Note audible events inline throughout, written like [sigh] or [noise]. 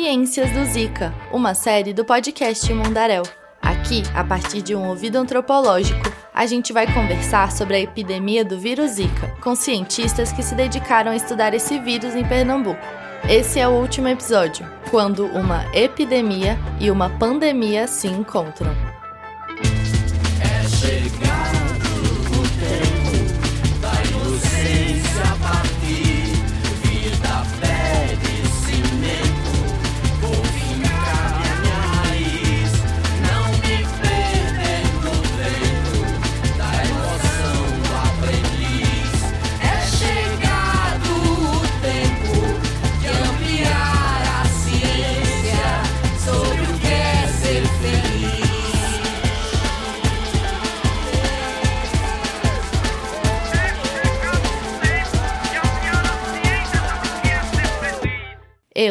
Ciências do Zika, uma série do podcast Mundaréu. Aqui, a partir de um ouvido antropológico, a gente vai conversar sobre a epidemia do vírus Zika, com cientistas que se dedicaram a estudar esse vírus em Pernambuco. Esse é o último episódio, quando uma epidemia e uma pandemia se encontram.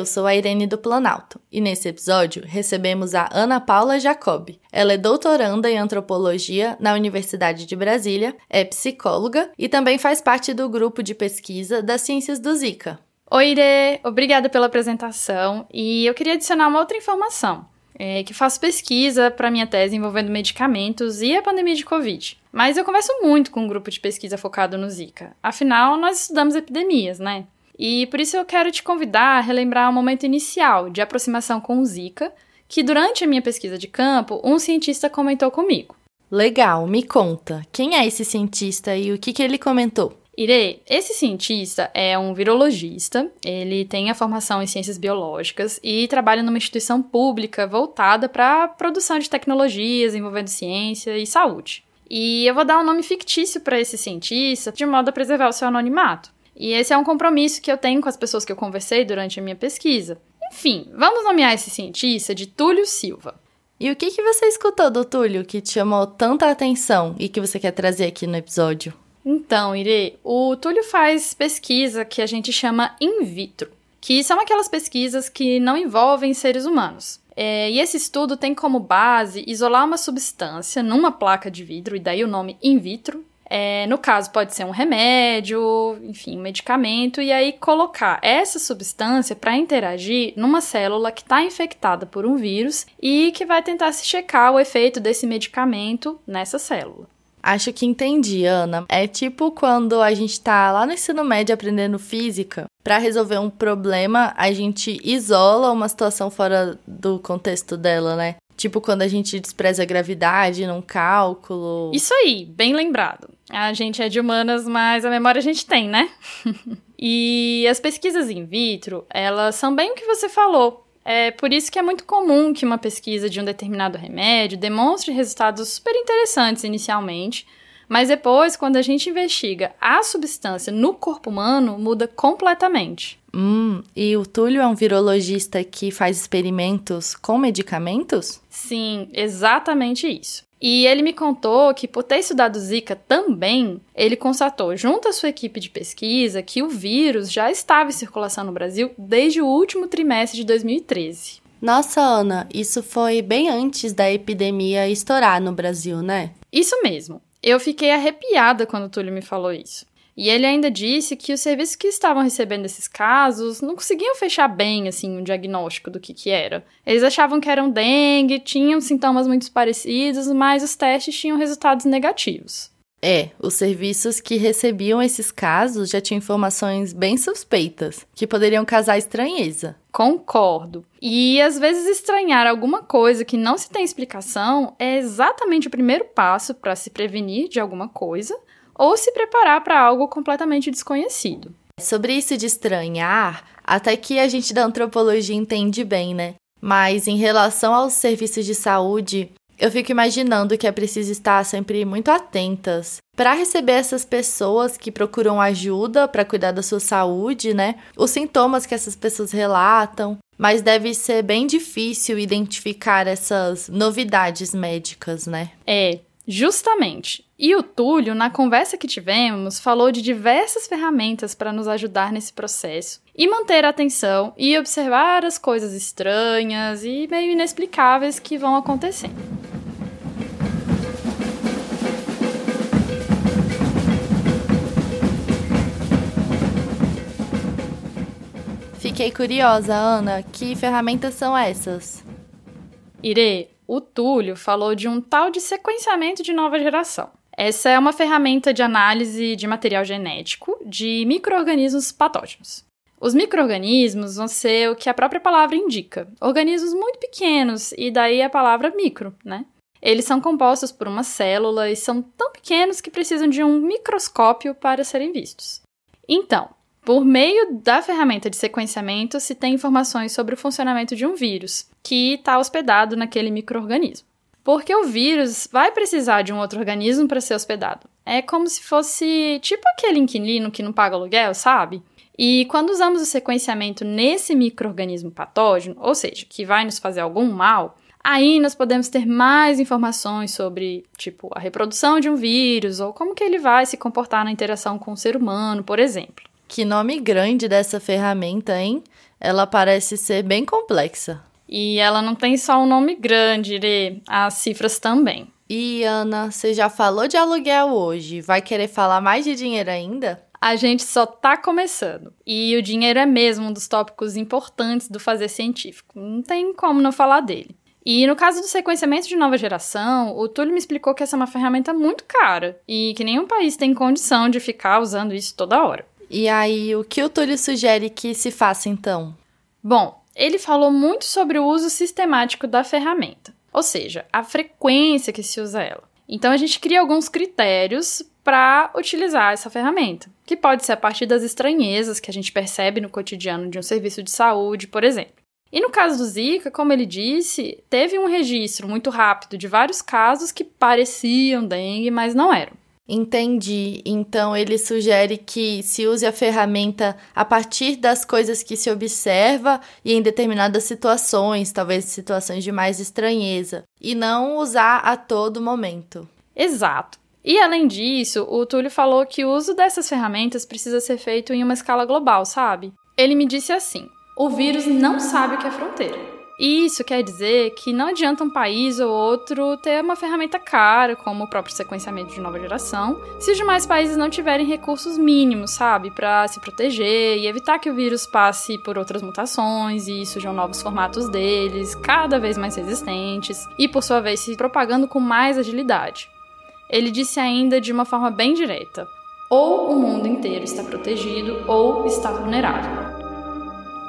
Sou a Irene do Planalto e nesse episódio recebemos a Ana Paula Jacob. Ela é doutoranda em antropologia na Universidade de Brasília, é psicóloga e também faz parte do grupo de pesquisa das ciências do Zika. Oi, Irê, obrigada pela apresentação e eu queria adicionar uma outra informação. É que faço pesquisa para minha tese envolvendo medicamentos e a pandemia de Covid. Mas eu converso muito com um grupo de pesquisa focado no Zika. Afinal, nós estudamos epidemias, né? E por isso eu quero te convidar a relembrar o momento inicial de aproximação com o Zika, que durante a minha pesquisa de campo, um cientista comentou comigo. Legal, me conta. Quem é esse cientista e o que, que ele comentou? Irei, esse cientista é um virologista, ele tem a formação em ciências biológicas e trabalha numa instituição pública voltada para a produção de tecnologias envolvendo ciência e saúde. E eu vou dar um nome fictício para esse cientista de modo a preservar o seu anonimato. E esse é um compromisso que eu tenho com as pessoas que eu conversei durante a minha pesquisa. Enfim, vamos nomear esse cientista de Túlio Silva. E o que, que você escutou do Túlio que te chamou tanta atenção e que você quer trazer aqui no episódio? Então, Irê, o Túlio faz pesquisa que a gente chama in vitro, que são aquelas pesquisas que não envolvem seres humanos. É, e esse estudo tem como base isolar uma substância numa placa de vidro, e daí o nome in vitro, é, no caso, pode ser um remédio, enfim, um medicamento, e aí colocar essa substância para interagir numa célula que está infectada por um vírus e que vai tentar se checar o efeito desse medicamento nessa célula. Acho que entendi, Ana. É tipo quando a gente está lá no ensino médio aprendendo física, para resolver um problema, a gente isola uma situação fora do contexto dela, né? Tipo quando a gente despreza a gravidade num cálculo. Isso aí, bem lembrado. A gente é de humanas, mas a memória a gente tem, né? [laughs] e as pesquisas in vitro, elas são bem o que você falou. É por isso que é muito comum que uma pesquisa de um determinado remédio demonstre resultados super interessantes inicialmente, mas depois, quando a gente investiga a substância no corpo humano, muda completamente. Hum, e o Túlio é um virologista que faz experimentos com medicamentos? Sim, exatamente isso. E ele me contou que, por ter estudado Zika também, ele constatou, junto à sua equipe de pesquisa, que o vírus já estava em circulação no Brasil desde o último trimestre de 2013. Nossa, Ana, isso foi bem antes da epidemia estourar no Brasil, né? Isso mesmo. Eu fiquei arrepiada quando o Túlio me falou isso. E ele ainda disse que os serviços que estavam recebendo esses casos não conseguiam fechar bem assim o diagnóstico do que que era. Eles achavam que eram dengue, tinham sintomas muito parecidos, mas os testes tinham resultados negativos. É, os serviços que recebiam esses casos já tinham informações bem suspeitas, que poderiam causar estranheza. Concordo. E às vezes estranhar alguma coisa que não se tem explicação é exatamente o primeiro passo para se prevenir de alguma coisa ou se preparar para algo completamente desconhecido. Sobre isso de estranhar, até que a gente da antropologia entende bem, né? Mas em relação aos serviços de saúde, eu fico imaginando que é preciso estar sempre muito atentas para receber essas pessoas que procuram ajuda para cuidar da sua saúde, né? Os sintomas que essas pessoas relatam, mas deve ser bem difícil identificar essas novidades médicas, né? É, Justamente. E o Túlio, na conversa que tivemos, falou de diversas ferramentas para nos ajudar nesse processo e manter a atenção e observar as coisas estranhas e meio inexplicáveis que vão acontecendo. Fique Fiquei curiosa, Ana, que ferramentas são essas? Irê, o Túlio falou de um tal de sequenciamento de nova geração. Essa é uma ferramenta de análise de material genético de micro-organismos patógenos. Os micro-organismos vão ser o que a própria palavra indica, organismos muito pequenos, e daí a palavra micro, né? Eles são compostos por uma célula e são tão pequenos que precisam de um microscópio para serem vistos. Então, por meio da ferramenta de sequenciamento, se tem informações sobre o funcionamento de um vírus, que está hospedado naquele microorganismo. Porque o vírus vai precisar de um outro organismo para ser hospedado. É como se fosse tipo aquele inquilino que não paga aluguel, sabe? E quando usamos o sequenciamento nesse microorganismo patógeno, ou seja, que vai nos fazer algum mal, aí nós podemos ter mais informações sobre, tipo, a reprodução de um vírus ou como que ele vai se comportar na interação com o ser humano, por exemplo. Que nome grande dessa ferramenta, hein? Ela parece ser bem complexa. E ela não tem só um nome grande, Irê, as cifras também. E Ana, você já falou de aluguel hoje, vai querer falar mais de dinheiro ainda? A gente só tá começando. E o dinheiro é mesmo um dos tópicos importantes do fazer científico. Não tem como não falar dele. E no caso do sequenciamento de nova geração, o Túlio me explicou que essa é uma ferramenta muito cara e que nenhum país tem condição de ficar usando isso toda hora. E aí, o que o Túlio sugere que se faça então? Bom, ele falou muito sobre o uso sistemático da ferramenta, ou seja, a frequência que se usa ela. Então a gente cria alguns critérios para utilizar essa ferramenta, que pode ser a partir das estranhezas que a gente percebe no cotidiano de um serviço de saúde, por exemplo. E no caso do Zika, como ele disse, teve um registro muito rápido de vários casos que pareciam dengue, mas não eram. Entendi. Então ele sugere que se use a ferramenta a partir das coisas que se observa e em determinadas situações, talvez situações de mais estranheza, e não usar a todo momento. Exato. E além disso, o Túlio falou que o uso dessas ferramentas precisa ser feito em uma escala global, sabe? Ele me disse assim: o vírus não sabe o que é fronteira. Isso quer dizer que não adianta um país ou outro ter uma ferramenta cara, como o próprio sequenciamento de nova geração, se os demais países não tiverem recursos mínimos, sabe, para se proteger e evitar que o vírus passe por outras mutações e surjam novos formatos deles, cada vez mais resistentes, e por sua vez se propagando com mais agilidade. Ele disse ainda de uma forma bem direta: ou o mundo inteiro está protegido ou está vulnerável.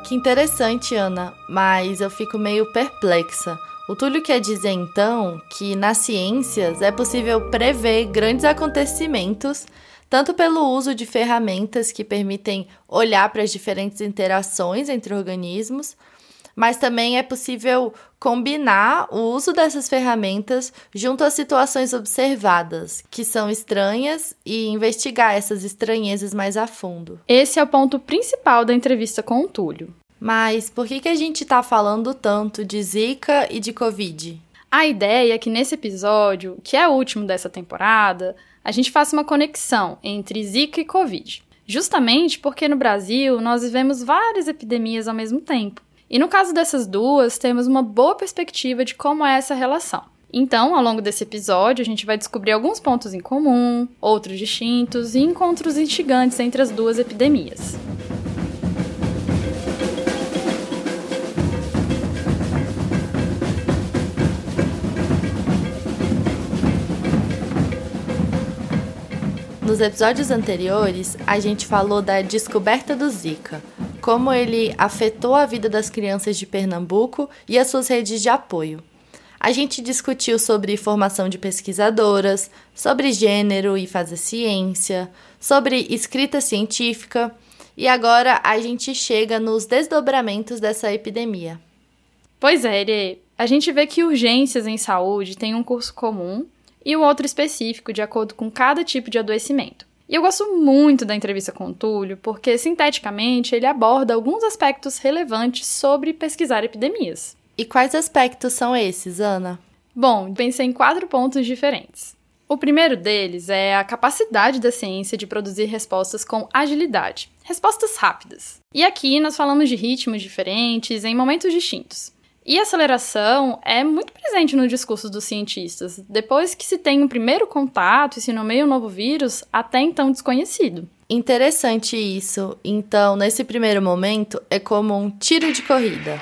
Que interessante, Ana, mas eu fico meio perplexa. O Túlio quer dizer então que nas ciências é possível prever grandes acontecimentos, tanto pelo uso de ferramentas que permitem olhar para as diferentes interações entre organismos, mas também é possível combinar o uso dessas ferramentas junto às situações observadas, que são estranhas, e investigar essas estranhezas mais a fundo. Esse é o ponto principal da entrevista com o Túlio. Mas por que, que a gente está falando tanto de Zika e de Covid? A ideia é que nesse episódio, que é o último dessa temporada, a gente faça uma conexão entre Zika e Covid. Justamente porque no Brasil nós vivemos várias epidemias ao mesmo tempo. E no caso dessas duas, temos uma boa perspectiva de como é essa relação. Então, ao longo desse episódio, a gente vai descobrir alguns pontos em comum, outros distintos e encontros instigantes entre as duas epidemias. Nos episódios anteriores, a gente falou da descoberta do Zika, como ele afetou a vida das crianças de Pernambuco e as suas redes de apoio. A gente discutiu sobre formação de pesquisadoras, sobre gênero e fazer ciência, sobre escrita científica e agora a gente chega nos desdobramentos dessa epidemia. Pois é, Ere, a gente vê que urgências em saúde têm um curso comum e o outro específico, de acordo com cada tipo de adoecimento. E eu gosto muito da entrevista com o Túlio, porque, sinteticamente, ele aborda alguns aspectos relevantes sobre pesquisar epidemias. E quais aspectos são esses, Ana? Bom, pensei em quatro pontos diferentes. O primeiro deles é a capacidade da ciência de produzir respostas com agilidade, respostas rápidas. E aqui nós falamos de ritmos diferentes em momentos distintos. E aceleração é muito presente no discurso dos cientistas, depois que se tem um primeiro contato e se nomeia um novo vírus, até então desconhecido. Interessante isso. Então, nesse primeiro momento, é como um tiro de corrida.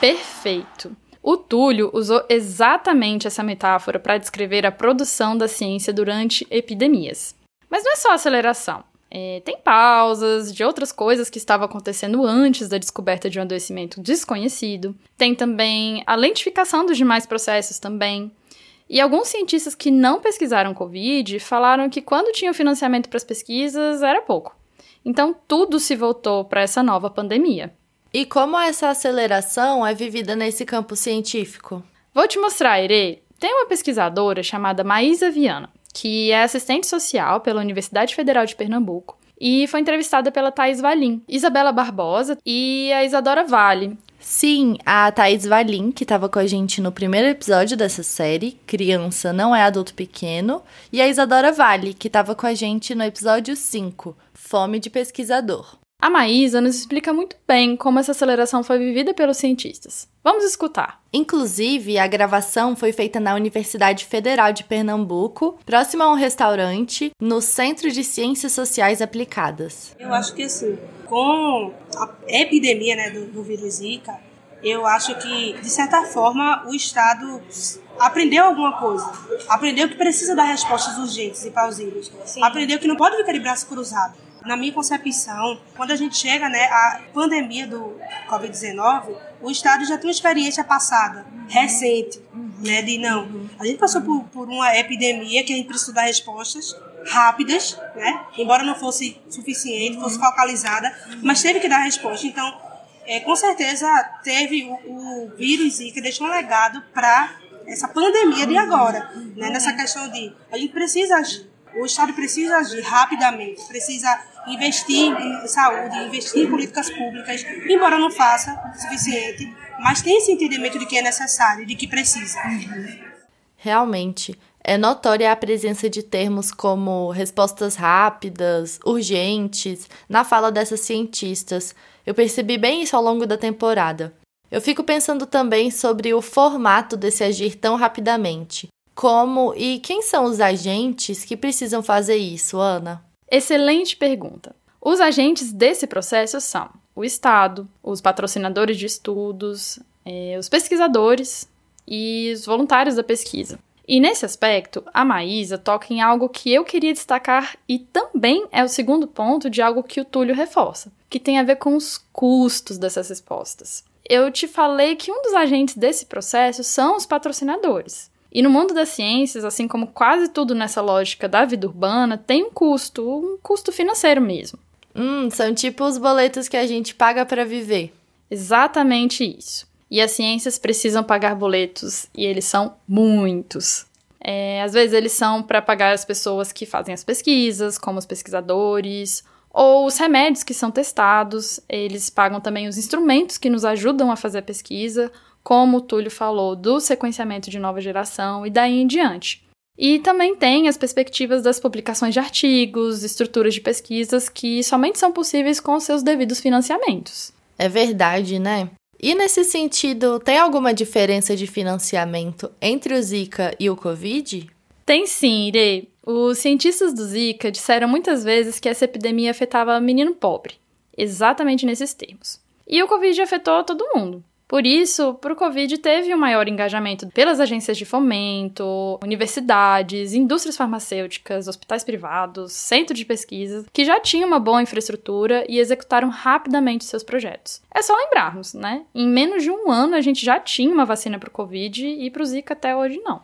Perfeito. O Túlio usou exatamente essa metáfora para descrever a produção da ciência durante epidemias. Mas não é só aceleração. É, tem pausas de outras coisas que estavam acontecendo antes da descoberta de um adoecimento desconhecido. Tem também a lentificação dos demais processos também. E alguns cientistas que não pesquisaram Covid falaram que quando tinham financiamento para as pesquisas era pouco. Então tudo se voltou para essa nova pandemia. E como essa aceleração é vivida nesse campo científico? Vou te mostrar, Ire. Tem uma pesquisadora chamada Maísa Viana, que é assistente social pela Universidade Federal de Pernambuco e foi entrevistada pela Thais Valim, Isabela Barbosa e a Isadora Vale, Sim, a Thaís Valim, que estava com a gente no primeiro episódio dessa série, Criança Não é Adulto Pequeno, e a Isadora Vale, que estava com a gente no episódio 5, Fome de Pesquisador. A Maísa nos explica muito bem como essa aceleração foi vivida pelos cientistas. Vamos escutar. Inclusive, a gravação foi feita na Universidade Federal de Pernambuco, próximo a um restaurante, no Centro de Ciências Sociais Aplicadas. Eu acho que assim, com a epidemia né, do, do vírus Zika, eu acho que, de certa forma, o Estado aprendeu alguma coisa. Aprendeu que precisa dar respostas urgentes e plausíveis. Aprendeu que não pode ficar de braço cruzado. Na minha concepção, quando a gente chega né, à pandemia do Covid-19, o Estado já tem uma experiência passada, recente, né, de não. A gente passou por, por uma epidemia que a gente precisa dar respostas rápidas, né? Embora não fosse suficiente, fosse uhum. focalizada, mas teve que dar resposta. Então, é, com certeza teve o, o vírus Zika deixou um legado para essa pandemia de agora, né? Nessa questão de a gente precisa agir, o Estado precisa agir rapidamente, precisa investir em saúde, investir em políticas públicas, embora não faça o suficiente, mas tem esse entendimento de que é necessário, de que precisa. Realmente. É notória a presença de termos como respostas rápidas, urgentes, na fala dessas cientistas. Eu percebi bem isso ao longo da temporada. Eu fico pensando também sobre o formato desse agir tão rapidamente. Como e quem são os agentes que precisam fazer isso, Ana? Excelente pergunta. Os agentes desse processo são o Estado, os patrocinadores de estudos, eh, os pesquisadores e os voluntários da pesquisa. E nesse aspecto, a Maísa toca em algo que eu queria destacar e também é o segundo ponto de algo que o Túlio reforça, que tem a ver com os custos dessas respostas. Eu te falei que um dos agentes desse processo são os patrocinadores. E no mundo das ciências, assim como quase tudo nessa lógica da vida urbana, tem um custo, um custo financeiro mesmo. Hum, são tipo os boletos que a gente paga para viver. Exatamente isso. E as ciências precisam pagar boletos, e eles são muitos. É, às vezes eles são para pagar as pessoas que fazem as pesquisas, como os pesquisadores, ou os remédios que são testados, eles pagam também os instrumentos que nos ajudam a fazer a pesquisa, como o Túlio falou, do sequenciamento de nova geração e daí em diante. E também tem as perspectivas das publicações de artigos, estruturas de pesquisas que somente são possíveis com seus devidos financiamentos. É verdade, né? E nesse sentido, tem alguma diferença de financiamento entre o Zika e o Covid? Tem sim, Ire. Os cientistas do Zika disseram muitas vezes que essa epidemia afetava menino pobre, exatamente nesses termos. E o Covid afetou todo mundo. Por isso, para o Covid teve um maior engajamento pelas agências de fomento, universidades, indústrias farmacêuticas, hospitais privados, centros de pesquisa, que já tinham uma boa infraestrutura e executaram rapidamente seus projetos. É só lembrarmos, né? Em menos de um ano a gente já tinha uma vacina para o Covid e para o Zika até hoje não.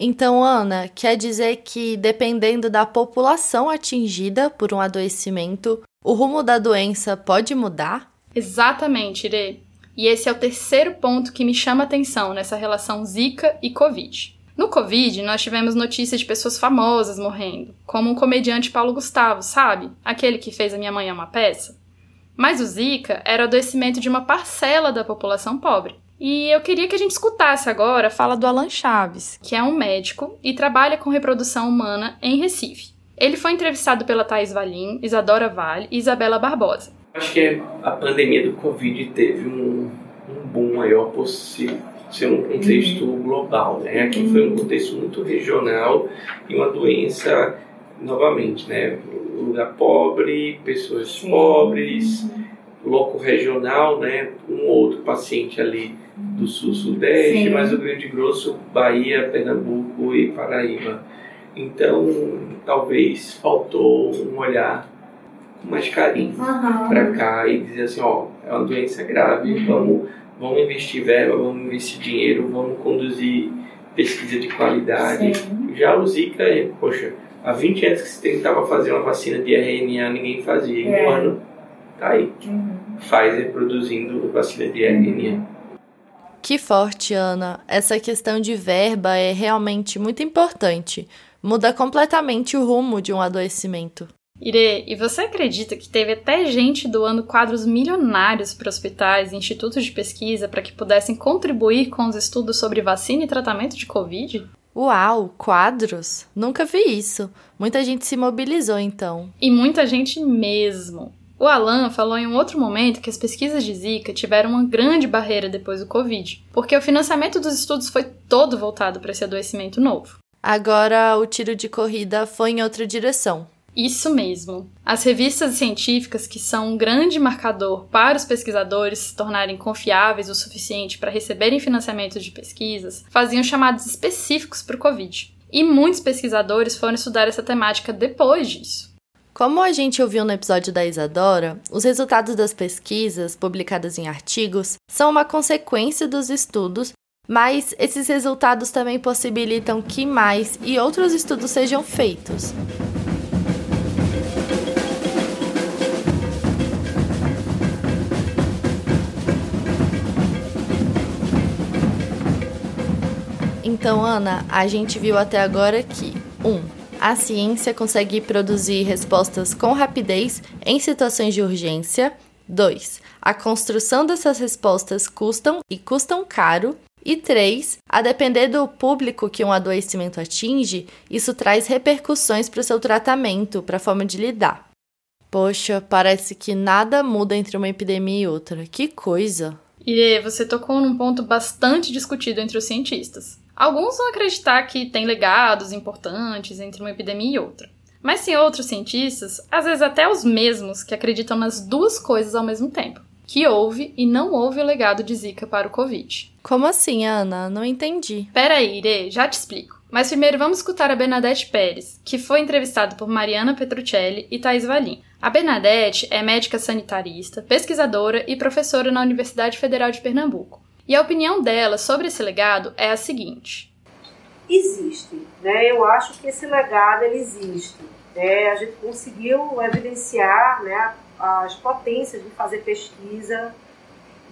Então, Ana, quer dizer que dependendo da população atingida por um adoecimento, o rumo da doença pode mudar? Exatamente, Ire. E esse é o terceiro ponto que me chama atenção nessa relação Zika e Covid. No Covid, nós tivemos notícias de pessoas famosas morrendo, como o comediante Paulo Gustavo, sabe? Aquele que fez A Minha Mãe é uma Peça. Mas o Zika era o adoecimento de uma parcela da população pobre. E eu queria que a gente escutasse agora a fala do Alan Chaves, que é um médico e trabalha com reprodução humana em Recife. Ele foi entrevistado pela Thais Valim, Isadora Vale e Isabela Barbosa. Acho que a pandemia do Covid teve um, um boom maior possível ser um contexto uhum. global, né? Aqui uhum. foi um contexto muito regional e uma doença novamente, né? Lugar pobre, pessoas Sim. pobres, louco regional, né? Um outro paciente ali do sul-sudeste, mas o Grande Grosso, Bahia, Pernambuco e Paraíba. Então, talvez faltou um olhar com mais carinho uhum. para cá e dizer assim, ó, é uma doença grave, uhum. vamos, vamos investir verba, vamos investir dinheiro, vamos conduzir pesquisa de qualidade. Sim. Já o Zika, poxa, há 20 anos que se tentava fazer uma vacina de RNA, ninguém fazia. Em é. um ano, tá aí. Uhum. Pfizer produzindo vacina de RNA. Que forte, Ana. Essa questão de verba é realmente muito importante. Muda completamente o rumo de um adoecimento. Ire, e você acredita que teve até gente doando quadros milionários para hospitais e institutos de pesquisa para que pudessem contribuir com os estudos sobre vacina e tratamento de Covid? Uau, quadros? Nunca vi isso. Muita gente se mobilizou então. E muita gente mesmo. O Alan falou em um outro momento que as pesquisas de Zika tiveram uma grande barreira depois do Covid, porque o financiamento dos estudos foi todo voltado para esse adoecimento novo. Agora o tiro de corrida foi em outra direção. Isso mesmo. As revistas científicas, que são um grande marcador para os pesquisadores se tornarem confiáveis o suficiente para receberem financiamentos de pesquisas, faziam chamados específicos para o Covid. E muitos pesquisadores foram estudar essa temática depois disso. Como a gente ouviu no episódio da Isadora, os resultados das pesquisas, publicadas em artigos, são uma consequência dos estudos, mas esses resultados também possibilitam que mais e outros estudos sejam feitos. Então, Ana, a gente viu até agora que 1. Um, a ciência consegue produzir respostas com rapidez em situações de urgência. 2. A construção dessas respostas custam e custam caro. E 3. A depender do público que um adoecimento atinge, isso traz repercussões para o seu tratamento, para a forma de lidar. Poxa, parece que nada muda entre uma epidemia e outra. Que coisa! E você tocou num ponto bastante discutido entre os cientistas. Alguns vão acreditar que tem legados importantes entre uma epidemia e outra. Mas tem outros cientistas, às vezes até os mesmos, que acreditam nas duas coisas ao mesmo tempo. Que houve e não houve o legado de Zika para o Covid. Como assim, Ana? Não entendi. Pera aí, Ire, já te explico. Mas primeiro vamos escutar a Bernadette Pérez, que foi entrevistada por Mariana Petruccelli e Thais Valim. A Bernadette é médica sanitarista, pesquisadora e professora na Universidade Federal de Pernambuco. E a opinião dela sobre esse legado é a seguinte: existe, né? Eu acho que esse legado ele existe. Né? A gente conseguiu evidenciar, né, as potências de fazer pesquisa,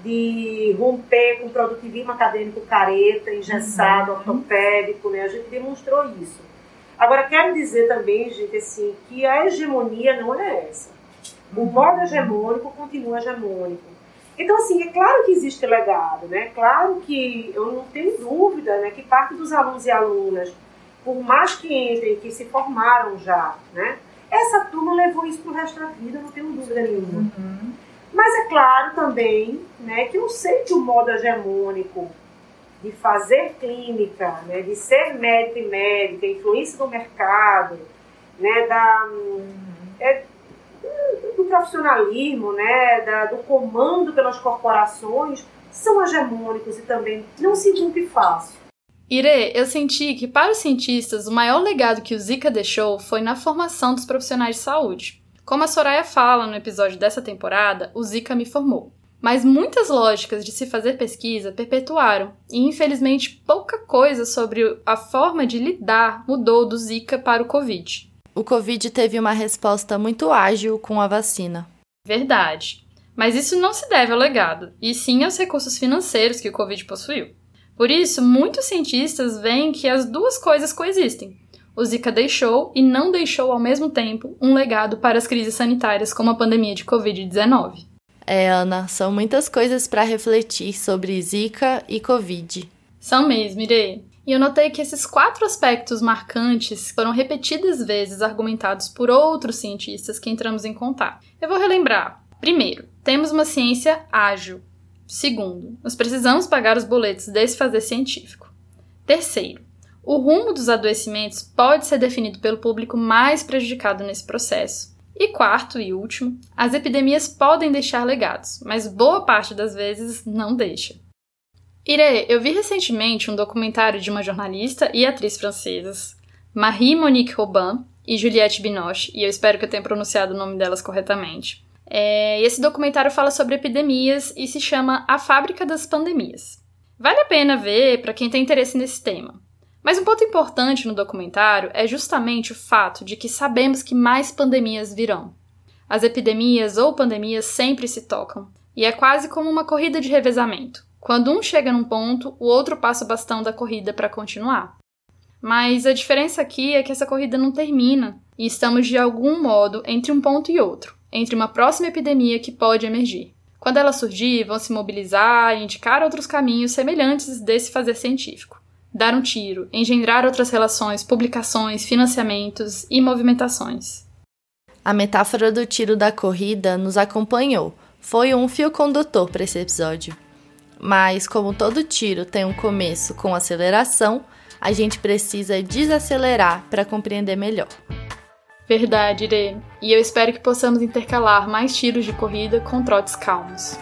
de romper com o produtivismo acadêmico careta, engessado, uhum. ortopédico, né? A gente demonstrou isso. Agora, quero dizer também, gente, assim, que a hegemonia não é essa. O modo hegemônico continua hegemônico. Então, assim, é claro que existe legado, né? Claro que eu não tenho dúvida né, que parte dos alunos e alunas, por mais que entrem, que se formaram já, né? Essa turma levou isso para o resto da vida, não tenho dúvida nenhuma. Uhum. Mas é claro também né, que eu sei que o modo hegemônico de fazer clínica, né, de ser médico e médica, influência do mercado, né, da, é, do profissionalismo, né, da, do comando pelas corporações, são hegemônicos e também não se cumpre fácil. Ire, eu senti que para os cientistas o maior legado que o Zika deixou foi na formação dos profissionais de saúde. Como a Soraya fala no episódio dessa temporada, o Zika me formou. Mas muitas lógicas de se fazer pesquisa perpetuaram, e infelizmente pouca coisa sobre a forma de lidar mudou do Zika para o Covid o Covid teve uma resposta muito ágil com a vacina. Verdade. Mas isso não se deve ao legado, e sim aos recursos financeiros que o Covid possuiu. Por isso, muitos cientistas veem que as duas coisas coexistem. O Zika deixou e não deixou ao mesmo tempo um legado para as crises sanitárias como a pandemia de Covid-19. É, Ana, são muitas coisas para refletir sobre Zika e Covid. São mesmo, Irei. E eu notei que esses quatro aspectos marcantes foram repetidas vezes argumentados por outros cientistas que entramos em contato. Eu vou relembrar. Primeiro, temos uma ciência ágil. Segundo, nós precisamos pagar os boletos desse fazer científico. Terceiro, O rumo dos adoecimentos pode ser definido pelo público mais prejudicado nesse processo. E quarto e último, as epidemias podem deixar legados, mas boa parte das vezes não deixa. Ire, eu vi recentemente um documentário de uma jornalista e atriz francesas, Marie-Monique Robin e Juliette Binoche, e eu espero que eu tenha pronunciado o nome delas corretamente. É, esse documentário fala sobre epidemias e se chama A Fábrica das Pandemias. Vale a pena ver para quem tem interesse nesse tema. Mas um ponto importante no documentário é justamente o fato de que sabemos que mais pandemias virão. As epidemias ou pandemias sempre se tocam, e é quase como uma corrida de revezamento. Quando um chega num ponto, o outro passa o bastão da corrida para continuar. Mas a diferença aqui é que essa corrida não termina, e estamos de algum modo entre um ponto e outro, entre uma próxima epidemia que pode emergir. Quando ela surgir, vão se mobilizar e indicar outros caminhos semelhantes desse fazer científico. Dar um tiro, engendrar outras relações, publicações, financiamentos e movimentações. A metáfora do tiro da corrida nos acompanhou. Foi um fio condutor para esse episódio. Mas, como todo tiro tem um começo com aceleração, a gente precisa desacelerar para compreender melhor. Verdade, Irê. E eu espero que possamos intercalar mais tiros de corrida com trotes calmos.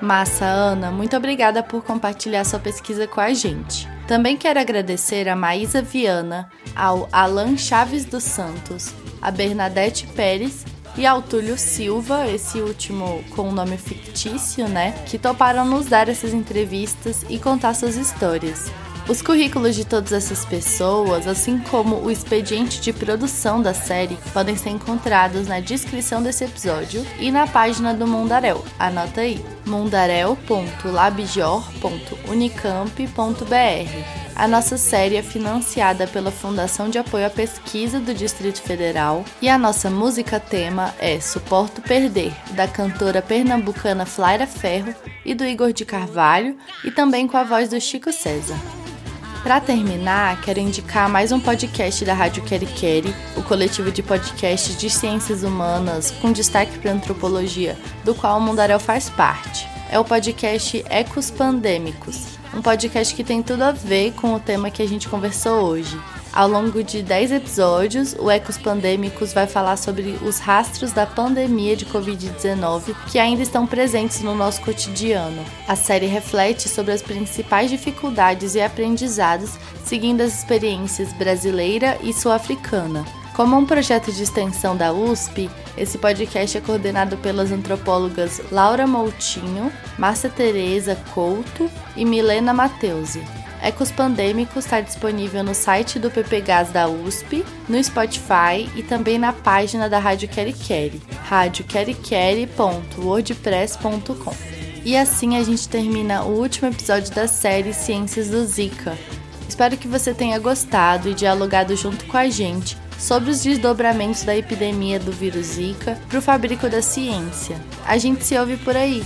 Massa, Ana, muito obrigada por compartilhar sua pesquisa com a gente. Também quero agradecer a Maísa Viana, ao Alan Chaves dos Santos, a Bernadette Pérez e ao Túlio Silva, esse último com o nome fictício, né? Que toparam nos dar essas entrevistas e contar suas histórias. Os currículos de todas essas pessoas, assim como o expediente de produção da série, podem ser encontrados na descrição desse episódio e na página do Mundarel. Anota aí: mundarel.labjor.unicamp.br. A nossa série é financiada pela Fundação de Apoio à Pesquisa do Distrito Federal e a nossa música tema é Suporto Perder, da cantora pernambucana Flaira Ferro e do Igor de Carvalho, e também com a voz do Chico César. Para terminar, quero indicar mais um podcast da Rádio Queri Queri, o coletivo de podcasts de ciências humanas com destaque para antropologia, do qual o Mundarel faz parte. É o podcast Ecos Pandêmicos, um podcast que tem tudo a ver com o tema que a gente conversou hoje. Ao longo de 10 episódios, o Ecos Pandêmicos vai falar sobre os rastros da pandemia de Covid-19 que ainda estão presentes no nosso cotidiano. A série reflete sobre as principais dificuldades e aprendizados seguindo as experiências brasileira e sul-africana. Como um projeto de extensão da USP, esse podcast é coordenado pelas antropólogas Laura Moutinho, Márcia Tereza Couto e Milena Mateusi. Ecos Pandêmicos está disponível no site do PPGAS da USP, no Spotify e também na página da Rádio Queri Queri, radioqueriqueri.wordpress.com. E assim a gente termina o último episódio da série Ciências do Zika. Espero que você tenha gostado e dialogado junto com a gente sobre os desdobramentos da epidemia do vírus Zika para o fabrico da ciência. A gente se ouve por aí.